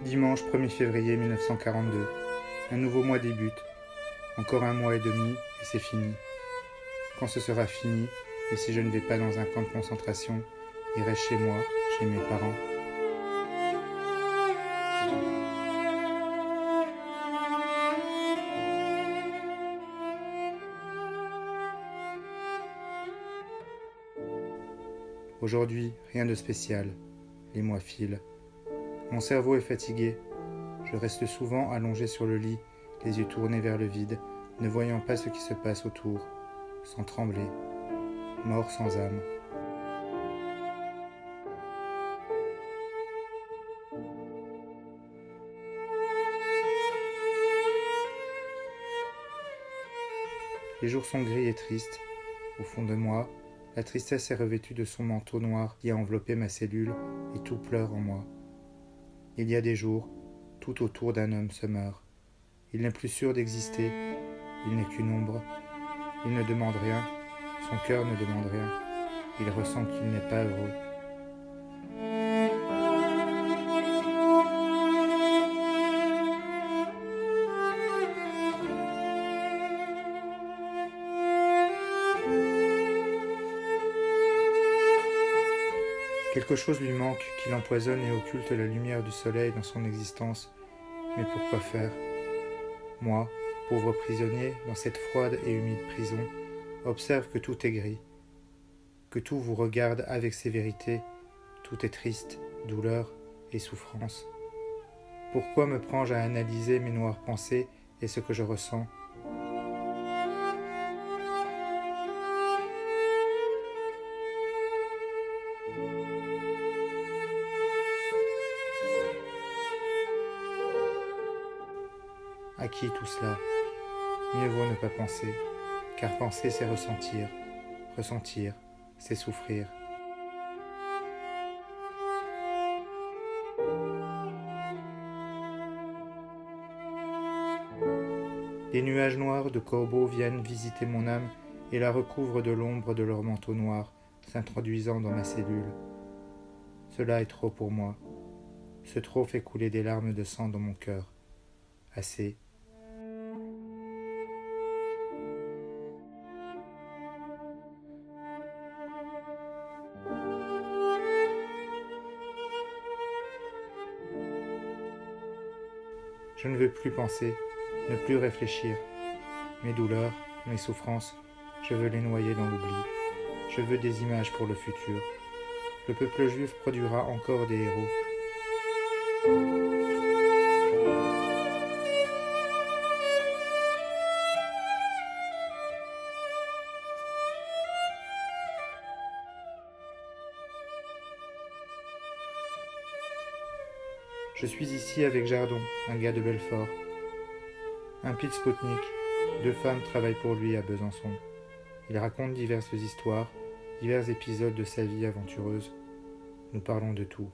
Dimanche 1er février 1942. Un nouveau mois débute. Encore un mois et demi et c'est fini. Quand ce sera fini, et si je ne vais pas dans un camp de concentration, irai chez moi, chez mes parents. Aujourd'hui, rien de spécial. Les mois filent. Mon cerveau est fatigué. Je reste souvent allongé sur le lit, les yeux tournés vers le vide, ne voyant pas ce qui se passe autour, sans trembler, mort sans âme. Les jours sont gris et tristes. Au fond de moi, la tristesse est revêtue de son manteau noir qui a enveloppé ma cellule et tout pleure en moi. Il y a des jours, tout autour d'un homme se meurt. Il n'est plus sûr d'exister, il n'est qu'une ombre. Il ne demande rien, son cœur ne demande rien. Il ressent qu'il n'est pas heureux. Quelque chose lui manque qui l'empoisonne et occulte la lumière du soleil dans son existence. Mais pourquoi faire? Moi, pauvre prisonnier, dans cette froide et humide prison, observe que tout est gris, que tout vous regarde avec sévérité, tout est triste, douleur et souffrance. Pourquoi me prends-je à analyser mes noires pensées et ce que je ressens? Qui tout cela Mieux vaut ne pas penser, car penser c'est ressentir, ressentir c'est souffrir. Des nuages noirs de corbeaux viennent visiter mon âme et la recouvrent de l'ombre de leur manteau noir, s'introduisant dans ma cellule. Cela est trop pour moi. Ce trop fait couler des larmes de sang dans mon cœur. Assez, Je ne veux plus penser, ne plus réfléchir. Mes douleurs, mes souffrances, je veux les noyer dans l'oubli. Je veux des images pour le futur. Le peuple juif produira encore des héros. Je suis ici avec Jardon, un gars de Belfort. Un pit Spoutnik. Deux femmes travaillent pour lui à Besançon. Il raconte diverses histoires, divers épisodes de sa vie aventureuse. Nous parlons de tout.